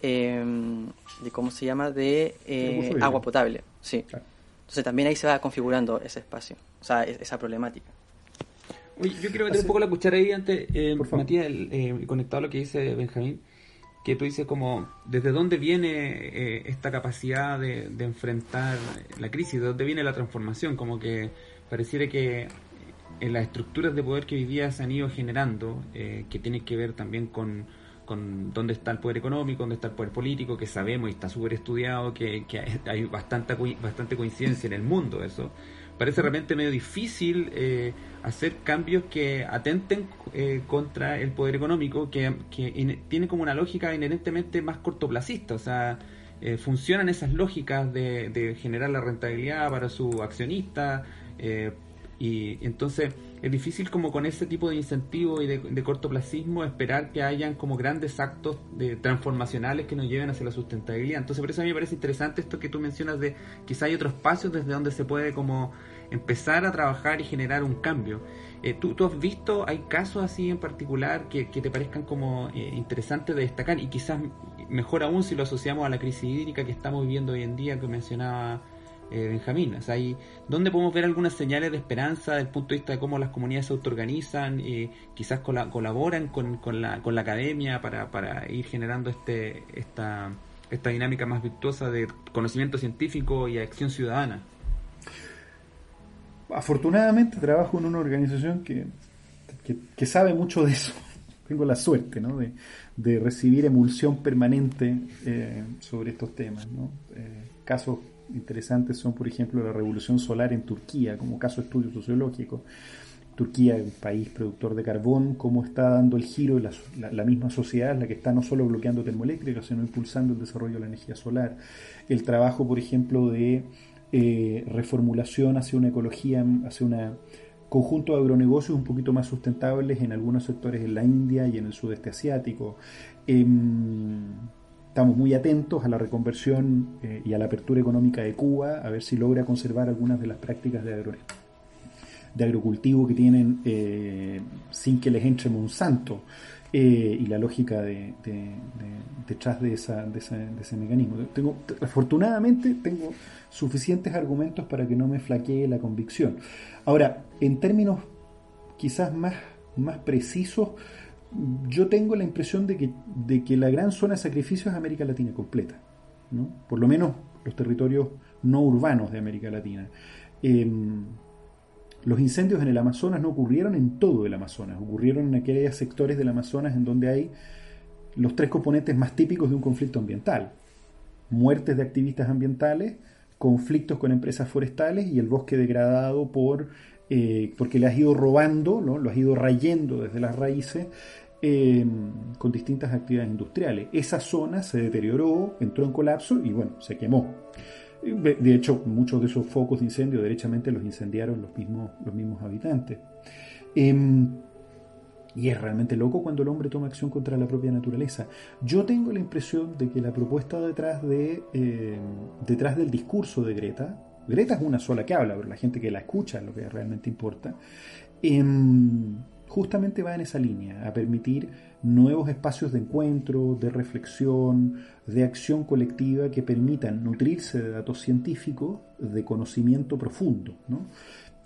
em, de ¿cómo se llama?, de eh, agua potable. Sí. Entonces también ahí se va configurando ese espacio, o sea, esa problemática. yo quiero meter un poco la cuchara ahí antes, Matías, conectado a lo que dice Benjamín, que tú dices como, ¿desde dónde viene esta capacidad de, de enfrentar la crisis? ¿De dónde viene la transformación? Como que pareciera que en las estructuras de poder que hoy se han ido generando, eh, que tienen que ver también con, con dónde está el poder económico, dónde está el poder político, que sabemos y está súper estudiado, que, hay bastante, bastante coincidencia en el mundo eso. Parece realmente medio difícil eh, hacer cambios que atenten eh, contra el poder económico, que, que tiene como una lógica inherentemente más cortoplacista, o sea, funcionan esas lógicas de generar la rentabilidad para su accionista, eh, y entonces es difícil como con ese tipo de incentivo y de, cortoplacismo esperar que hayan como grandes actos de transformacionales que nos lleven hacia la sustentabilidad. Entonces por eso a mí me parece interesante esto que tú mencionas de quizá hay otros espacios desde donde se puede como empezar a trabajar y generar un cambio. Eh, ¿tú, ¿tú, has visto, hay casos así en particular que, te parezcan como eh, interesantes de destacar y quizás mejor aún si lo asociamos a la crisis hídrica que estamos viviendo hoy en día que mencionaba eh, Benjamín. O sea, ¿Dónde podemos ver algunas señales de esperanza desde el punto de vista de cómo las comunidades se autoorganizan y quizás colaboran con, la, academia para, ir generando este, esta, dinámica más virtuosa de conocimiento científico y acción ciudadana? Afortunadamente trabajo en una organización que, sabe mucho de eso. Tengo la suerte ¿no? de, de recibir emulsión permanente eh, sobre estos temas. ¿no? Eh, casos interesantes son, por ejemplo, la revolución solar en Turquía, como caso de estudio sociológico. Turquía país productor de carbón, cómo está dando el giro la, la, misma sociedad, la que está no solo bloqueando termoeléctricas, sino impulsando el desarrollo de la energía solar. El trabajo, por ejemplo, de eh, reformulación hacia una ecología, hacia un conjunto de agronegocios un poquito más sustentables en algunos sectores en la India y en el sudeste asiático. Em, Estamos muy atentos a la reconversión eh, y a la apertura económica de Cuba, a ver si logra conservar algunas de las prácticas de de agrocultivo que tienen eh, sin que les entre Monsanto eh, y la lógica de, detrás de, esa, de, ese, mecanismo. Tengo, afortunadamente tengo suficientes argumentos para que no me flaquee la convicción. Ahora, en términos quizás más, más precisos, yo tengo la impresión de que, de que la gran zona de sacrificio es América Latina completa, ¿no? por lo menos los territorios no urbanos de América Latina. Em, los incendios en el Amazonas no ocurrieron en todo el Amazonas, ocurrieron en aquellos sectores del Amazonas en donde hay los tres componentes más típicos de un conflicto ambiental. Muertes de activistas ambientales, conflictos con empresas forestales y el bosque degradado por eh, porque le has ido robando, ¿no? lo has ido rayendo desde las raíces em, con distintas actividades industriales. Esa zona se deterioró, entró en colapso y bueno, se quemó. De hecho, muchos de esos focos de incendio derechamente los incendiaron los mismos, los mismos habitantes. Em, y es realmente loco cuando el hombre toma acción contra la propia naturaleza. Yo tengo la impresión de que la propuesta detrás, de, em, detrás del discurso de Greta, Greta es una sola que habla, pero la gente que la escucha es lo que realmente importa, justamente va en esa línea, a permitir nuevos espacios de encuentro, de reflexión, de acción colectiva que permitan nutrirse de datos científicos, de conocimiento profundo.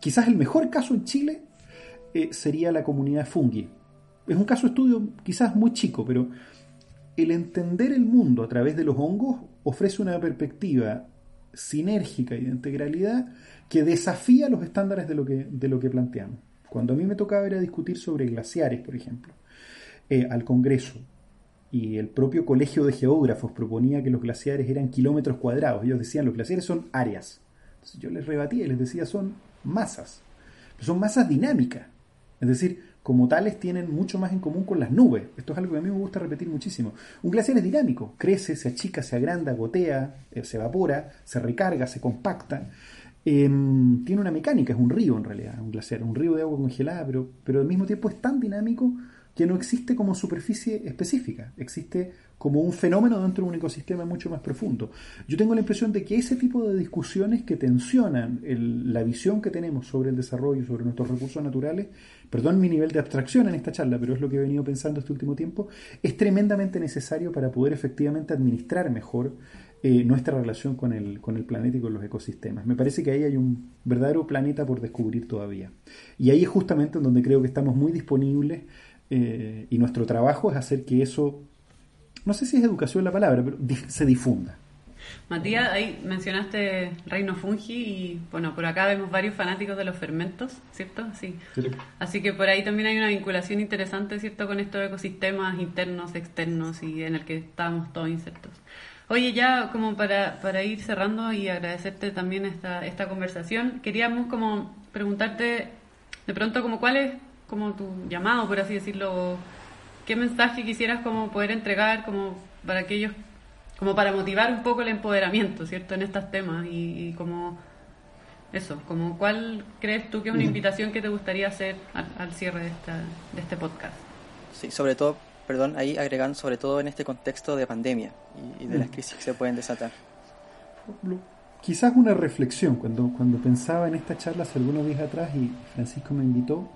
Quizás el mejor caso en Chile eh, sería la comunidad fungi. Es un caso estudio quizás muy chico, pero el entender el mundo a través de los hongos ofrece una perspectiva sinérgica y de integralidad que desafía los estándares de lo que, de lo que planteamos. Cuando a mí me tocaba ir a discutir sobre glaciares, por ejemplo, eh, al Congreso, y el propio Colegio de Geógrafos proponía que los glaciares eran kilómetros cuadrados. Ellos decían, los glaciares son áreas. yo les rebatía y les decía, son masas. son masas dinámicas. Es decir, como tales tienen mucho más en común con las nubes. Esto es algo que a mí me gusta repetir muchísimo. Un glaciar es dinámico, crece, se achica, se agranda, gotea, eh, se evapora, se recarga, se compacta. Em, tiene una mecánica, es un río en realidad, un glaciar, un río de agua congelada, pero, pero al mismo tiempo es tan dinámico que no existe como superficie específica, existe como un fenómeno dentro de un ecosistema mucho más profundo. Yo tengo la impresión de que ese tipo de discusiones que tensionan la visión que tenemos sobre el desarrollo, sobre nuestros recursos naturales, perdón mi nivel de abstracción en esta charla, pero es lo que he venido pensando este último tiempo, es tremendamente necesario para poder efectivamente administrar mejor eh, nuestra relación con el, con el planeta y con los ecosistemas. Me parece que ahí hay un verdadero planeta por descubrir todavía. Y ahí es justamente en donde creo que estamos muy disponibles eh, y nuestro trabajo es hacer que eso, no sé si es educación la palabra, pero se difunda. Matías, ahí mencionaste Reino Fungi y bueno, por acá vemos varios fanáticos de los fermentos, ¿cierto? Sí. Así que por ahí también hay una vinculación interesante, ¿cierto? Con estos ecosistemas internos, externos y en el que estamos todos insertos. Oye, ya como para, para ir cerrando y agradecerte también esta, esta conversación, queríamos como preguntarte de pronto como cuál es como tu llamado, por así decirlo, qué mensaje quisieras como poder entregar como para aquellos, como para motivar un poco el empoderamiento, ¿cierto? En estos temas y, como eso, como cuál crees tú que es una invitación que te gustaría hacer al, cierre de, esta, de este podcast. Sí, sobre todo, perdón, ahí agregando sobre todo en este contexto de pandemia y, de las crisis que se pueden desatar. Quizás una reflexión, cuando, cuando pensaba en esta charla hace algunos días atrás y Francisco me invitó,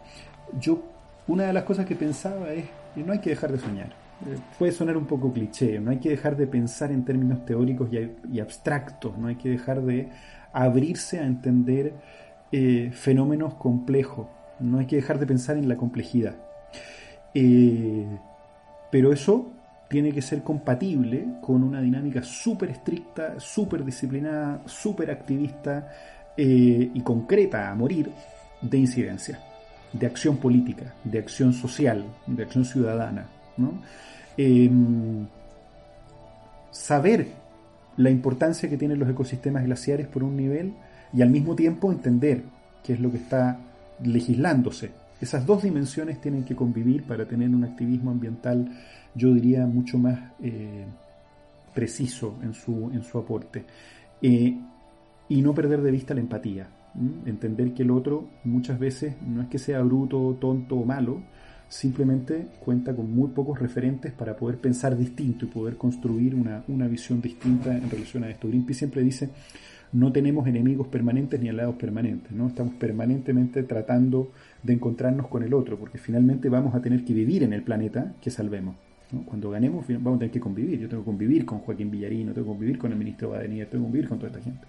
yo una de las cosas que pensaba es que no hay que dejar de soñar. Eh, puede sonar un poco cliché, no hay que dejar de pensar en términos teóricos y, abstractos, no hay que dejar de abrirse a entender eh, fenómenos complejos, no hay que dejar de pensar en la complejidad. Eh, pero eso tiene que ser compatible con una dinámica súper estricta, súper disciplinada, súper activista y concreta a morir de incidencia de acción política, de acción social, de acción ciudadana. Em, saber la importancia que tienen los ecosistemas glaciares por un nivel y al mismo tiempo entender qué es lo que está legislándose. Esas dos dimensiones tienen que convivir para tener un activismo ambiental, yo diría, mucho más eh, preciso en su, en su aporte. Eh, y no perder de vista la empatía. Entender que el otro muchas veces no es que sea bruto, tonto o malo, simplemente cuenta con muy pocos referentes para poder pensar distinto y poder construir una, visión distinta en relación a esto. Greenpeace siempre dice, no tenemos enemigos permanentes ni aliados permanentes, ¿no? Estamos permanentemente tratando de encontrarnos con el otro, porque finalmente vamos a tener que vivir en el planeta que salvemos. Cuando ganemos vamos a tener que convivir. Yo tengo que convivir con Joaquín Villarino, tengo que convivir con el ministro Badenía, tengo que convivir con toda esta gente.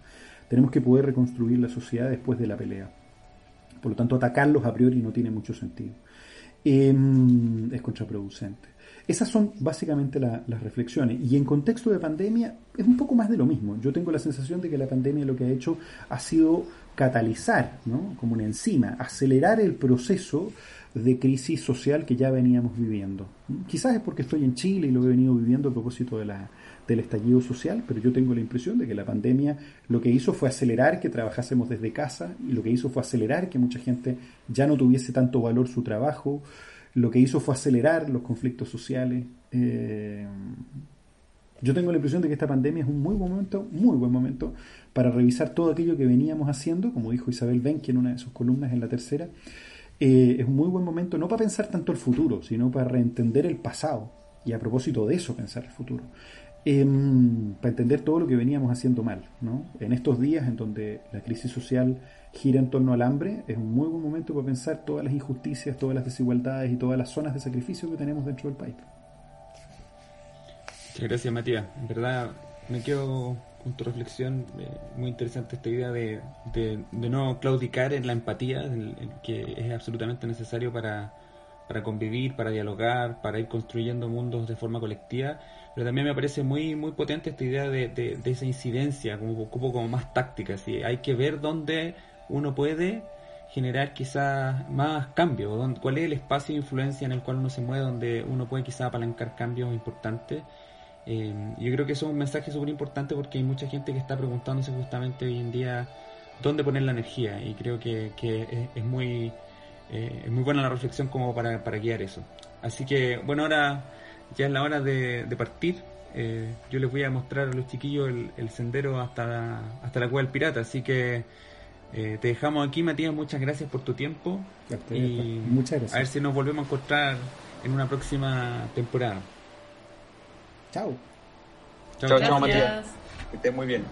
Tenemos que poder reconstruir la sociedad después de la pelea. Por lo tanto, atacarlos a priori no tiene mucho sentido. Em, es contraproducente. Esas son básicamente las reflexiones. Y en contexto de pandemia es un poco más de lo mismo. Yo tengo la sensación de que la pandemia lo que ha hecho ha sido catalizar, ¿no? como una enzima, acelerar el proceso de crisis social que ya veníamos viviendo. Quizás es porque estoy en Chile y lo he venido viviendo a propósito de la, del estallido social, pero yo tengo la impresión de que la pandemia lo que hizo fue acelerar que trabajásemos desde casa y lo que hizo fue acelerar que mucha gente ya no tuviese tanto valor su trabajo, lo que hizo fue acelerar los conflictos sociales. Eh, yo tengo la impresión de que esta pandemia es un muy buen momento, muy buen momento para revisar todo aquello que veníamos haciendo, como dijo Isabel Benke en una de sus columnas en la tercera. Eh, es un muy buen momento no para pensar tanto el futuro, sino para reentender el pasado y a propósito de eso pensar el futuro. Em, para entender todo lo que veníamos haciendo mal. ¿no? En estos días en donde la crisis social gira en torno al hambre, es un muy buen momento para pensar todas las injusticias, todas las desigualdades y todas las zonas de sacrificio que tenemos dentro del país. Muchas gracias, Matías. En verdad, me quedo con tu reflexión. Eh, muy interesante esta idea de, de, no claudicar en la empatía, que es absolutamente necesario para, para convivir, para dialogar, para ir construyendo mundos de forma colectiva. Pero también me parece muy muy potente esta idea de, de, de esa incidencia, como, como, como más táctica. ¿sí? Hay que ver dónde uno puede generar quizás más cambios, cuál es el espacio de influencia en el cual uno se mueve, donde uno puede quizás apalancar cambios importantes. Eh, yo creo que eso es un mensaje súper importante porque hay mucha gente que está preguntándose justamente hoy en día dónde poner la energía y creo que, es, muy eh, es muy buena la reflexión como para, para, guiar eso. Así que bueno, ahora ya es la hora de, partir. Eh, yo les voy a mostrar a los chiquillos el, sendero hasta, hasta la cueva del pirata, así que eh, te dejamos aquí, Matías. Muchas gracias por tu tiempo. y muchas gracias. A ver si nos volvemos a encontrar en una próxima temporada. Chao. Chao, chao, Matías. Que estés muy bien.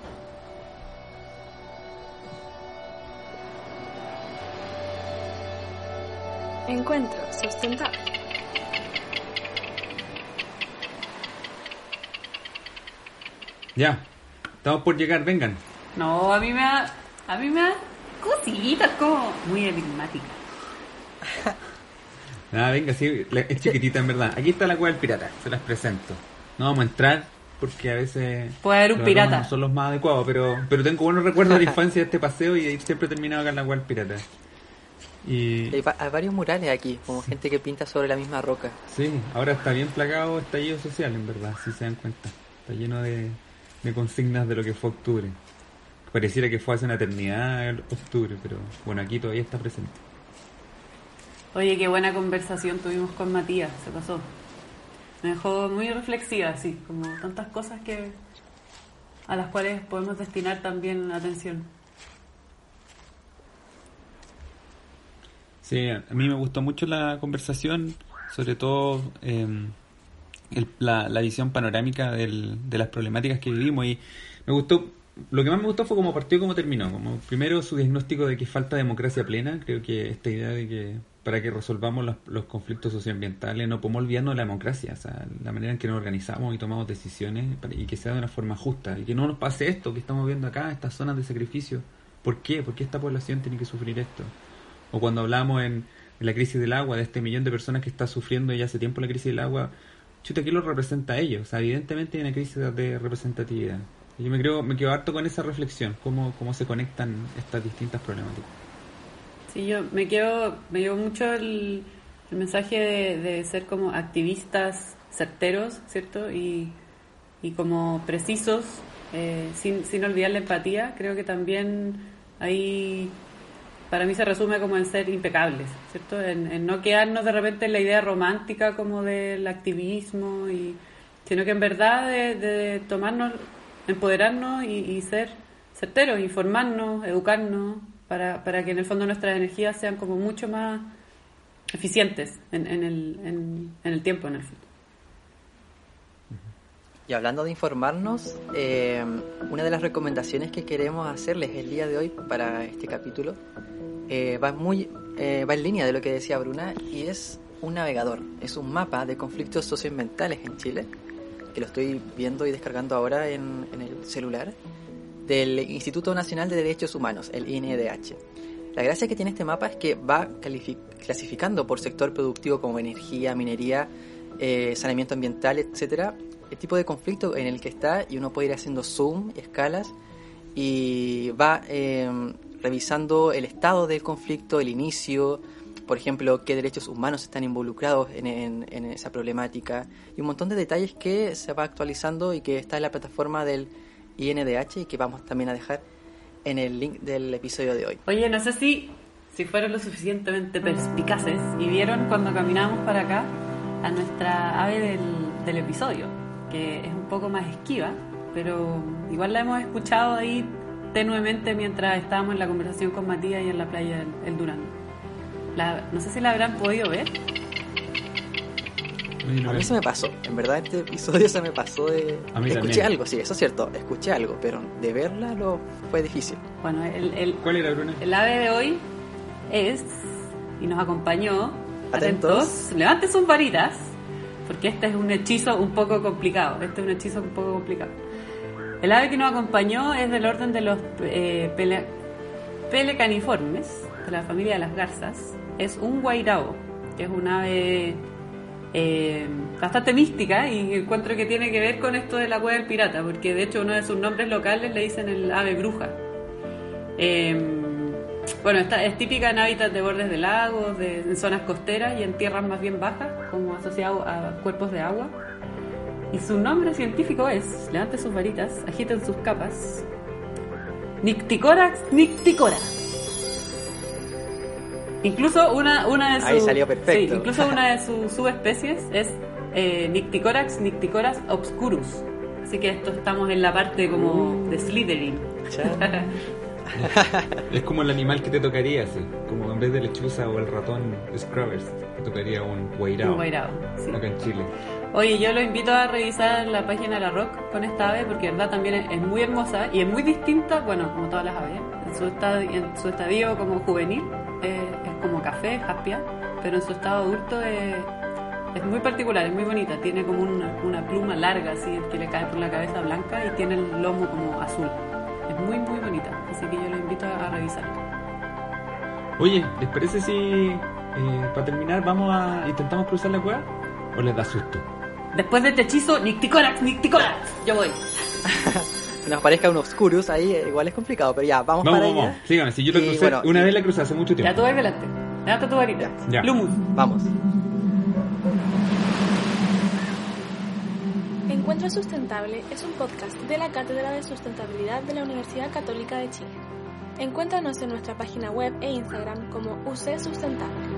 Encuentro sustentable. Ya, estamos por llegar, vengan. No, a mí me ha, a mí me da cositas como muy enigmática. Nada, venga, sí, es chiquitita en verdad. Aquí está la cueva del pirata, se las presento. No vamos a entrar porque a veces puede haber un pirata. No son los más adecuados, pero pero tengo buenos recuerdos de la infancia de este paseo y siempre terminaba acá en la cueva del pirata. Y... Hay, varios murales aquí, como gente que pinta sobre la misma roca. Sí, ahora está bien plagado estallido social, en verdad, si se dan cuenta. Está lleno de, de consignas de lo que fue octubre. Pareciera que fue hace una eternidad el octubre, pero bueno, aquí todavía está presente. Oye, qué buena conversación tuvimos con Matías, se pasó. Me dejó muy reflexiva, así, como tantas cosas que a las cuales podemos destinar también atención. Sí, a mí me gustó mucho la conversación, sobre todo em, la, la, visión panorámica del, de las problemáticas que vivimos y me gustó lo que más me gustó fue cómo partió y cómo terminó. Como primero su diagnóstico de que falta democracia plena. Creo que esta idea de que para que resolvamos los, conflictos socioambientales no podemos olvidarnos de la democracia, o sea, la manera en que nos organizamos y tomamos decisiones y que sea de una forma justa y que no nos pase esto que estamos viendo acá, estas zonas de sacrificio. ¿Por qué? ¿Por qué esta población tiene que sufrir esto? O cuando hablamos en, la crisis del agua, de este millón de personas que está sufriendo ya hace tiempo la crisis del agua, chuta, ¿qué lo representa a ellos? O sea, evidentemente hay una crisis de representatividad. Yo me, creo, me quedo harto con esa reflexión, cómo, cómo se conectan estas distintas problemáticas. Sí, yo me quedo, me dio mucho el, mensaje de, ser como activistas certeros, ¿cierto? Y, y como precisos, eh, sin, sin olvidar la empatía. Creo que también ahí, para mí se resume como en ser impecables, ¿cierto? En, en no quedarnos de repente en la idea romántica como del activismo, y, sino que en verdad de, de tomarnos empoderarnos y, ser certeros, informarnos, educarnos, para, para, que en el fondo nuestras energías sean como mucho más eficientes en, el, en, el tiempo, en el fondo. Y hablando de informarnos, eh, una de las recomendaciones que queremos hacerles el día de hoy para este capítulo eh, va muy eh, va en línea de lo que decía Bruna y es un navegador, es un mapa de conflictos socioambientales en Chile, que lo estoy viendo y descargando ahora en, en el celular, del Instituto Nacional de Derechos Humanos, el INDH. La gracia que tiene este mapa es que va clasificando por sector productivo como energía, minería, eh, saneamiento ambiental, etcétera, el tipo de conflicto en el que está y uno puede ir haciendo zoom escalas y va eh, revisando el estado del conflicto, el inicio, por ejemplo, qué derechos humanos están involucrados en, en, esa problemática y un montón de detalles que se va actualizando y que está en la plataforma del INDH y que vamos también a dejar en el link del episodio de hoy. Oye, no sé si, si fueron lo suficientemente perspicaces y vieron cuando caminamos para acá a nuestra ave del, del episodio, que es un poco más esquiva, pero igual la hemos escuchado ahí tenuemente mientras estábamos en la conversación con Matías y en la playa del el Durán. no sé si la habrán podido ver. A mí se me pasó, en verdad este episodio se me pasó de... escuché algo, sí, eso es cierto, escuché algo, pero de verla lo fue difícil. Bueno, el, el, ¿cuál era Bruna? El ave de hoy es, y nos acompañó, atentos, levanten sus varitas, porque este es un hechizo un poco complicado. Este es un hechizo un poco complicado. El ave que nos acompañó es del orden de los eh, pelecaniformes, de la familia de las garzas. Es un guairao, que es un ave eh, bastante mística y encuentro que tiene que ver con esto de la cueva del pirata, porque de hecho uno de sus nombres locales le dicen el ave bruja. Eh, bueno, esta es típica en hábitats de bordes de lagos, de, en zonas costeras y en tierras más bien bajas, como asociado a cuerpos de agua. Y su nombre científico es, levante sus varitas, agiten sus capas, Nicticorax nicticora. Incluso una, una de sus, Ahí salió perfecto. incluso una de sus subespecies es eh, Nicticorax nicticoras obscurus. Así que esto estamos en la parte como de Slytherin. es como el animal que te tocaría, sí. como en vez de lechuza o el ratón Scrubbers, te tocaría un guairao. Un guairao, sí. Acá en Chile. Oye, yo lo invito a revisar la página de la Rock con esta ave porque en verdad también es, muy hermosa y es muy distinta, bueno, como todas las aves. En su, estadio, en su estadio como juvenil eh, es como café, jaspia, pero en su estado adulto es, es muy particular, es muy bonita. Tiene como una, una pluma larga así que le cae por la cabeza blanca y tiene el lomo como azul. Es muy, muy bonita, así que yo lo invito a, revisar. Oye, ¿les parece si eh, para terminar vamos a intentamos cruzar la cueva o les da susto? Después de este hechizo, Nicticorax, Nicticorax, yo voy. nos parezca un Obscurus ahí, eh, igual es complicado, pero ya, vamos, para allá. Síganme, si yo lo crucé, una vez la crucé hace mucho tiempo. Ya tú vas delante. Levanta tu varita. Ya. Lumus. Vamos. Encuentro Sustentable es un podcast de la Cátedra de Sustentabilidad de la Universidad Católica de Chile. Encuéntranos en nuestra página web e Instagram como UC Sustentable.